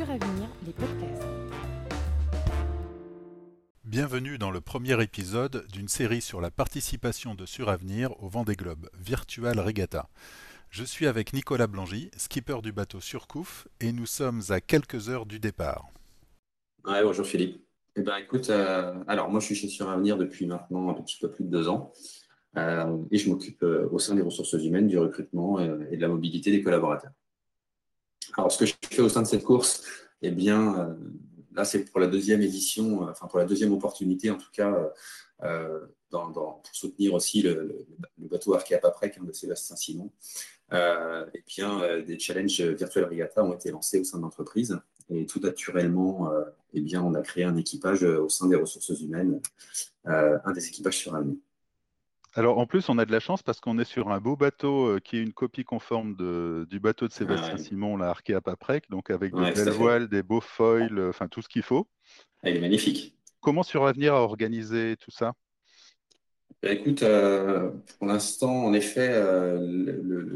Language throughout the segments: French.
Suravenir, les podcasts. Bienvenue dans le premier épisode d'une série sur la participation de Suravenir au Vendée Globe Virtual Regatta. Je suis avec Nicolas Blangy, skipper du bateau Surcouf, et nous sommes à quelques heures du départ. Ouais, bonjour Philippe. Eh ben, écoute, euh, alors moi je suis chez Suravenir depuis maintenant un petit peu plus de deux ans euh, et je m'occupe euh, au sein des ressources humaines du recrutement et de la mobilité des collaborateurs. Alors ce que je fais au sein de cette course, eh bien là c'est pour la deuxième édition, enfin pour la deuxième opportunité en tout cas, dans, pour soutenir aussi le, bateau Arkea Paprec de Sébastien Simon. et bien des challenges virtuels regatta ont été lancés au sein de l'entreprise et tout naturellement, euh, eh bien, on a créé un équipage euh, au sein des ressources humaines, euh, un des équipages sur un alors en plus, on a de la chance parce qu'on est sur un beau bateau qui est une copie conforme du bateau de Sébastien Simon, la Arkea Paprec, donc avec des belles voiles, des beaux foils, enfin tout ce qu'il faut. Elle est magnifique. Comment sur Avenir a organisé tout ça? Bah, écoute, euh, pour l'instant, en effet, euh,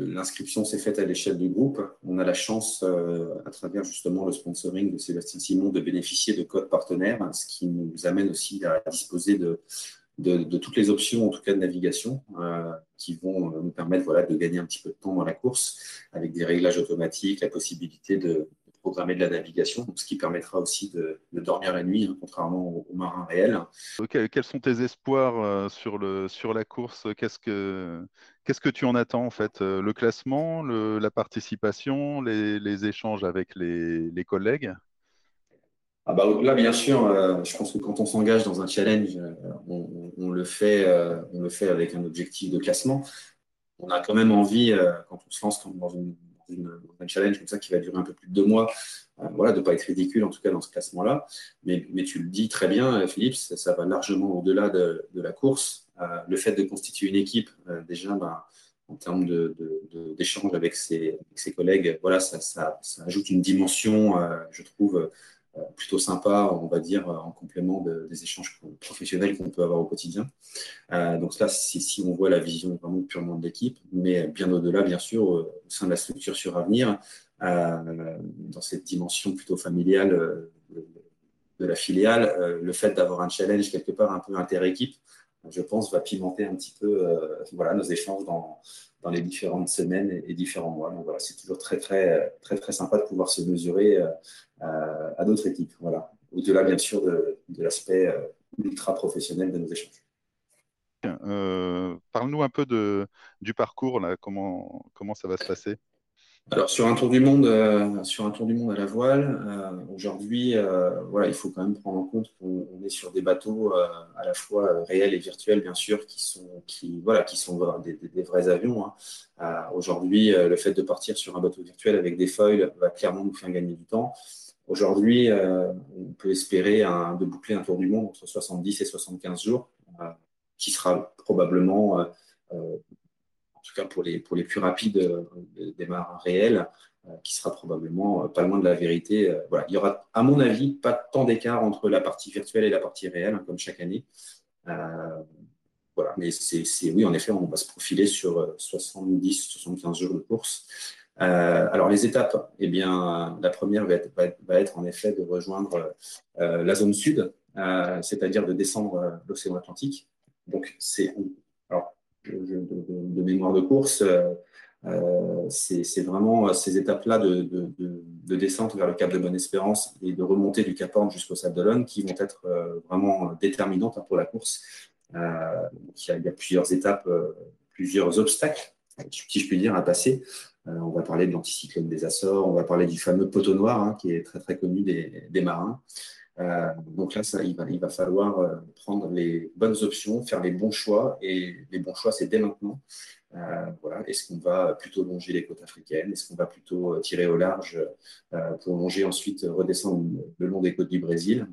l'inscription s'est faite à l'échelle du groupe. On a la chance, euh, à travers justement le sponsoring de Sébastien Simon, de bénéficier de codes partenaires, ce qui nous amène aussi à disposer de, de, toutes les options, en tout cas de navigation, qui vont nous permettre voilà, de gagner un petit peu de temps dans la course, avec des réglages automatiques, la possibilité de, programmer de la navigation, ce qui permettra aussi de, dormir la nuit, hein, contrairement aux, marins réels. quels sont tes espoirs euh, sur, le, sur la course? Qu'est-ce que Qu'est-ce que tu en attends en fait? Euh, Le classement, la participation, les, échanges avec les, collègues? Ah bah, Là, bien sûr, euh, je pense que quand on s'engage dans un challenge, on, le fait, on le fait avec un objectif de classement. On a quand même envie, quand on se lance dans une un challenge comme ça qui va durer un peu plus de deux mois, euh, voilà, de ne pas être ridicule en tout cas dans ce classement-là. Mais, tu le dis très bien, euh, Philippe, ça, va largement au-delà de, de, la course. Euh, le fait de constituer une équipe, déjà, bah, en termes d'échange de, avec, ses, avec, ses, collègues, voilà, ça, ajoute une dimension, je trouve, euh, plutôt sympa, on va dire, en complément des échanges professionnels qu'on peut avoir au quotidien. Euh, donc là, c'est si on voit la vision vraiment purement de l'équipe, mais bien au-delà, bien sûr, au sein de la structure sur avenir, euh, dans cette dimension plutôt familiale de la filiale, le fait d'avoir un challenge quelque part un peu inter-équipe, je pense, va pimenter un petit peu voilà, nos échanges dans, les différentes semaines et, différents mois. Voilà, c'est toujours très, très, très, sympa de pouvoir se mesurer euh, à d'autres équipes. Voilà. Au-delà, bien sûr, de, l'aspect euh, ultra professionnel de nos échanges. Euh, parle-nous un peu du parcours, comment ça va se passer? Alors sur un tour du monde, sur un tour du monde à la voile, aujourd'hui, voilà, il faut quand même prendre en compte qu'on est sur des bateaux à la fois réels et virtuels, bien sûr, qui sont, qui, voilà, qui sont des, vrais avions. Hein. aujourd'hui, le fait de partir sur un bateau virtuel avec des foils va clairement nous faire gagner du temps. Aujourd'hui, euh, on peut espérer de boucler un tour du monde entre 70 et 75 jours, euh, qui sera probablement, euh, en tout cas pour les, pour les plus rapides des marins réels, qui sera probablement pas loin de la vérité. voilà. Il y aura, à mon avis, pas tant d'écart entre la partie virtuelle et la partie réelle, hein, comme chaque année. voilà. Mais c'est, oui, en effet, on va se profiler sur 70-75 jours de course. Euh, alors les étapes, eh bien, la première va être, va être, en effet de rejoindre euh, la zone sud, euh, c'est-à-dire de descendre l'océan Atlantique. Donc c'est, de, mémoire de course, c'est vraiment ces étapes-là de, de, descente vers le Cap de Bonne-Espérance et de remontée du Cap Horn jusqu'au Sable d'Olonne qui vont être vraiment déterminantes pour la course. a, il, y a, plusieurs étapes, plusieurs obstacles, si je puis dire, à passer. Euh, on va parler de l'anticyclone des Açores, on va parler du fameux poteau noir hein, qui est très très connu des, marins. Euh, donc là, il, va, il va falloir euh, prendre les bonnes options, faire les bons choix, et les bons choix, c'est dès maintenant. voilà. Est-ce qu'on va plutôt longer les côtes africaines? Est-ce qu'on va plutôt tirer au large pour longer ensuite, redescendre le long des côtes du Brésil?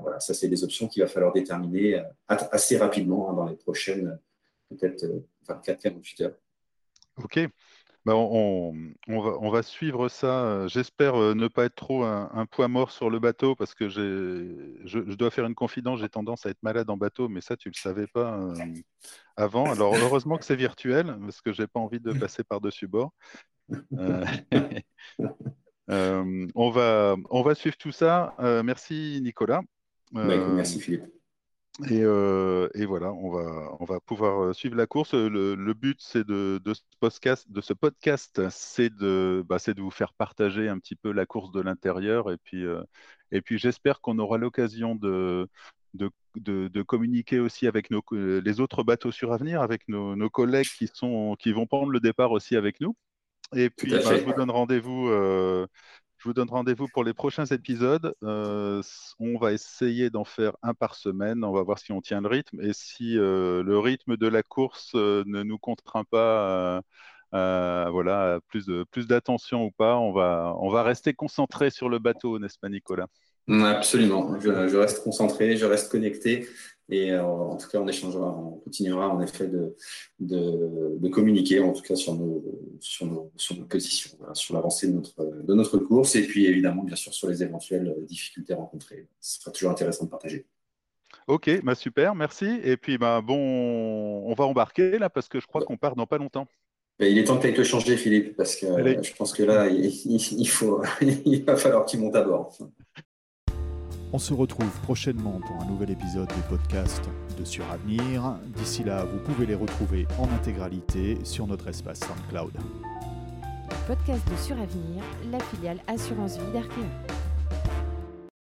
Voilà, ça, c'est des options qu'il va falloir déterminer assez rapidement hein, dans les prochaines, peut-être 24-48 heures. Ok. Bah, on, va, suivre ça. Euh, j'espère euh, ne pas être trop un, poids mort sur le bateau parce que je, dois faire une confidence. J'ai tendance à être malade en bateau, mais ça, tu ne le savais pas euh, avant. Alors, heureusement que c'est virtuel parce que je n'ai pas envie de passer par-dessus bord. on, va, on va suivre tout ça. merci Nicolas. Bah, merci Philippe. Euh, et, voilà, on va, on va pouvoir euh, suivre la course. Le, but, c'est de, ce podcast, de ce podcast, c'est de, bah, de vous faire partager un petit peu la course de l'intérieur. Et puis, euh, et puis j'espère qu'on aura l'occasion de, de, communiquer aussi avec nos, les autres bateaux sur avenir, avec nos, collègues qui, sont, qui vont prendre le départ aussi avec nous. Et puis, bah, je vous donne rendez-vous je vous donne rendez-vous pour les prochains épisodes. Euh, on va essayer d'en faire un par semaine. On va voir si on tient le rythme et si euh, le rythme de la course euh, ne nous contraint pas à, voilà, plus, plus d'attention ou pas. On va, on va rester concentré sur le bateau, n'est-ce pas, Nicolas? Absolument. Je, reste concentré, je reste connecté. Et en tout cas, on échangera, on continuera en effet de, de, communiquer, en tout cas sur nos, sur nos, sur nos positions, sur l'avancée de notre, de notre course, et puis évidemment, bien sûr, sur les éventuelles difficultés rencontrées. Ce sera toujours intéressant de partager. Ok, bah super, merci. Et puis bah bon, on va embarquer là parce que je crois qu'on part dans pas longtemps. il est temps que tu te changer, Philippe, parce que je pense que là, il, il, faut, il va falloir que tu montes à bord. On se retrouve prochainement pour un nouvel épisode des podcasts de Suravenir. D'ici là, vous pouvez les retrouver en intégralité sur notre espace SoundCloud. Podcast de Suravenir, la filiale Assurance Vie d'Arkea.